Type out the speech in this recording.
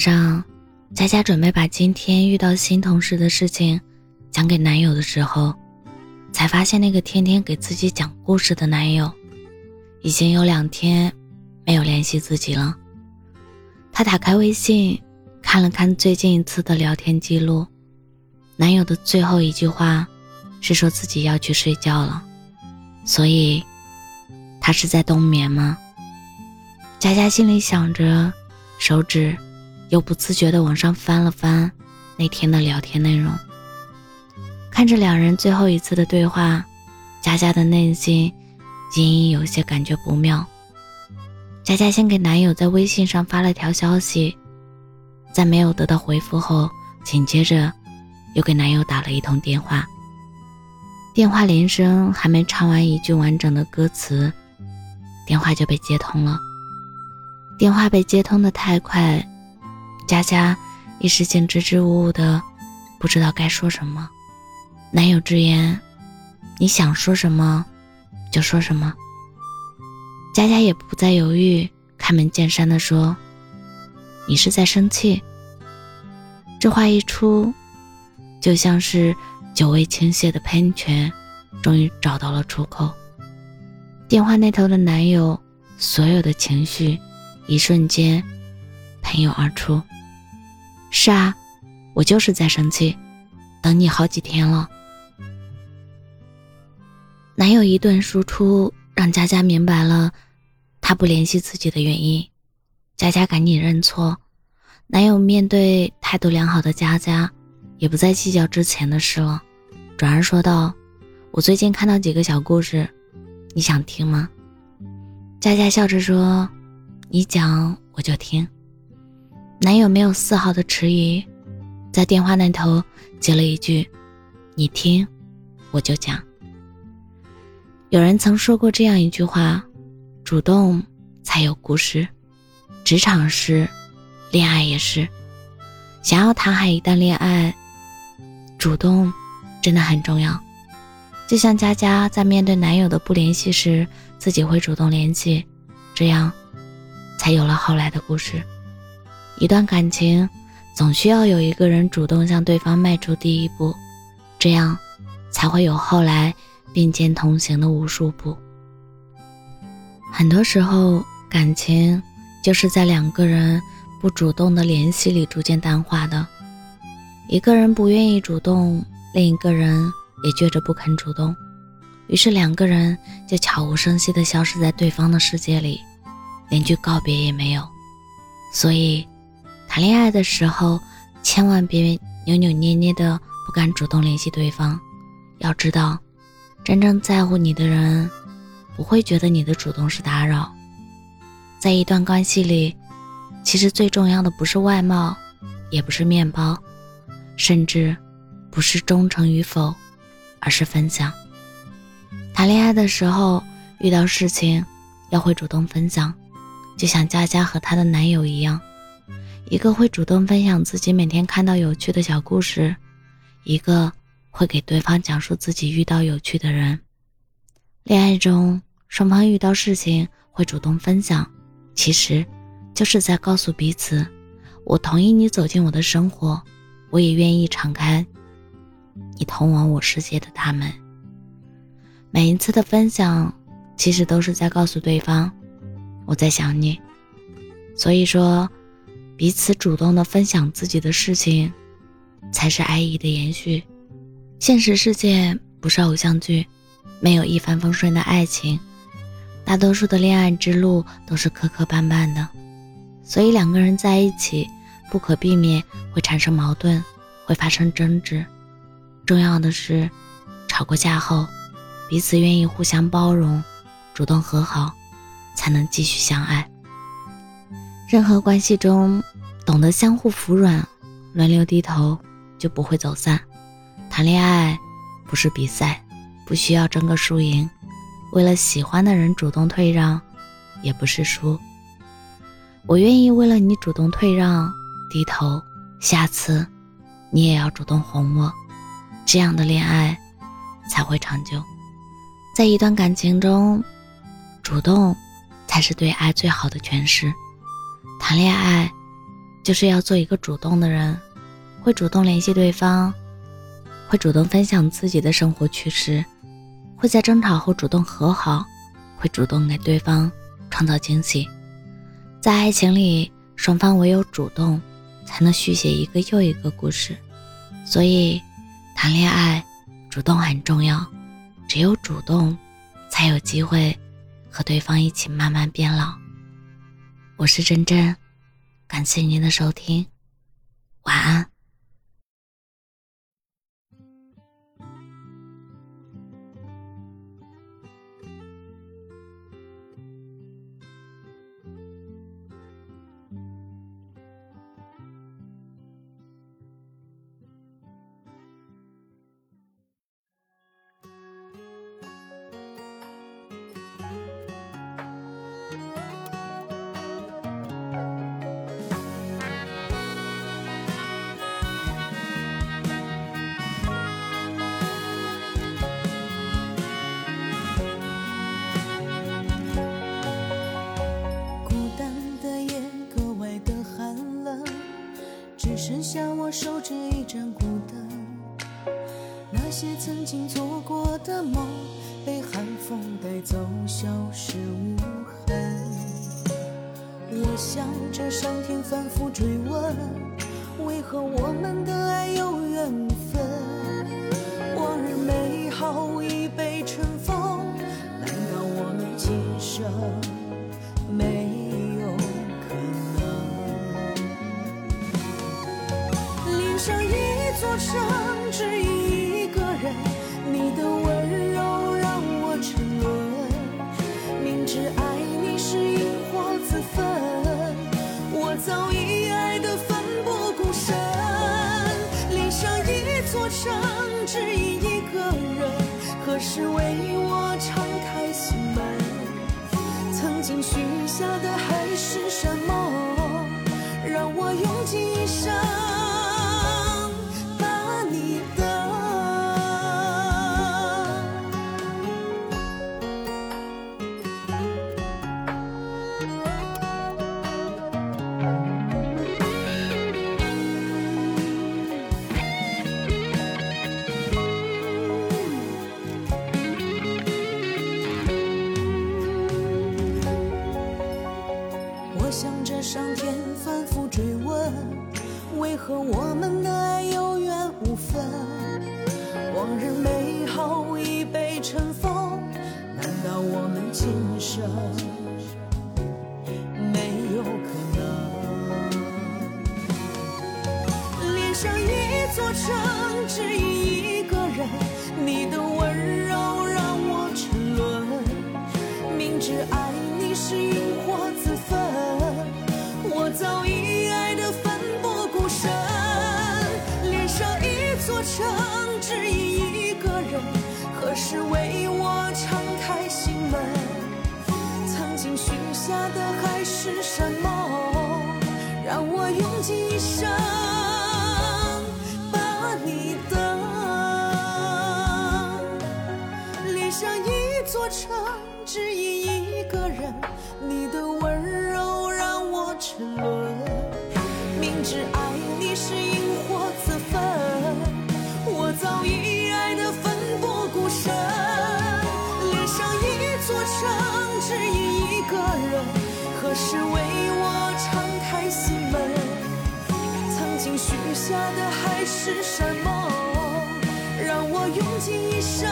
上，佳佳准备把今天遇到新同事的事情讲给男友的时候，才发现那个天天给自己讲故事的男友，已经有两天没有联系自己了。她打开微信，看了看最近一次的聊天记录，男友的最后一句话是说自己要去睡觉了，所以他是在冬眠吗？佳佳心里想着，手指又不自觉地往上翻了翻那天的聊天内容。看着两人最后一次的对话，佳佳的内心隐隐有些感觉不妙。佳佳先给男友在微信上发了条消息，在没有得到回复后，紧接着又给男友打了一通电话。电话铃声还没唱完一句完整的歌词，电话就被接通了。电话被接通的太快，佳佳一时间支支吾吾的，不知道该说什么。男友直言：“你想说什么，就说什么。”佳佳也不再犹豫，开门见山的说：“你是在生气？”这话一出，就像是久未倾泻的喷泉，终于找到了出口。电话那头的男友所有的情绪。一瞬间，喷涌而出。是啊，我就是在生气，等你好几天了。男友一顿输出，让佳佳明白了他不联系自己的原因。佳佳赶紧认错。男友面对态度良好的佳佳，也不再计较之前的事了，转而说道：“我最近看到几个小故事，你想听吗？”佳佳笑着说。你讲我就听，男友没有丝毫的迟疑，在电话那头接了一句：“你听，我就讲。”有人曾说过这样一句话：“主动才有故事，职场是，恋爱也是。想要谈好一段恋爱，主动真的很重要。就像佳佳在面对男友的不联系时，自己会主动联系，这样。”才有了后来的故事。一段感情，总需要有一个人主动向对方迈出第一步，这样才会有后来并肩同行的无数步。很多时候，感情就是在两个人不主动的联系里逐渐淡化的。一个人不愿意主动，另一个人也倔着不肯主动，于是两个人就悄无声息地消失在对方的世界里。连句告别也没有，所以谈恋爱的时候千万别扭扭捏捏的不敢主动联系对方。要知道，真正在乎你的人不会觉得你的主动是打扰。在一段关系里，其实最重要的不是外貌，也不是面包，甚至不是忠诚与否，而是分享。谈恋爱的时候遇到事情要会主动分享。就像佳佳和她的男友一样，一个会主动分享自己每天看到有趣的小故事，一个会给对方讲述自己遇到有趣的人。恋爱中，双方遇到事情会主动分享，其实就是在告诉彼此：我同意你走进我的生活，我也愿意敞开你通往我世界的大门。每一次的分享，其实都是在告诉对方。我在想你，所以说，彼此主动的分享自己的事情，才是爱意的延续。现实世界不是偶像剧，没有一帆风顺的爱情，大多数的恋爱之路都是磕磕绊绊的。所以两个人在一起，不可避免会产生矛盾，会发生争执。重要的是，吵过架后，彼此愿意互相包容，主动和好。才能继续相爱。任何关系中，懂得相互服软、轮流低头，就不会走散。谈恋爱不是比赛，不需要争个输赢。为了喜欢的人主动退让，也不是输。我愿意为了你主动退让、低头，下次你也要主动哄我，这样的恋爱才会长久。在一段感情中，主动。才是对爱最好的诠释。谈恋爱就是要做一个主动的人，会主动联系对方，会主动分享自己的生活趣事，会在争吵后主动和好，会主动给对方创造惊喜。在爱情里，双方唯有主动，才能续写一个又一个故事。所以，谈恋爱，主动很重要。只有主动，才有机会和对方一起慢慢变老。我是真真，感谢您的收听，晚安。剩下我守着一盏孤灯，那些曾经做过的梦，被寒风带走，消失无痕。我想着上天反复追问，为何我们的爱有缘分？往日美好已座为何我们的爱有缘无分？往日美好已被尘封，难道我们今生没有可能？恋上一座城，只因是为敞开心门？曾经许下的海誓山盟，让我用尽一生。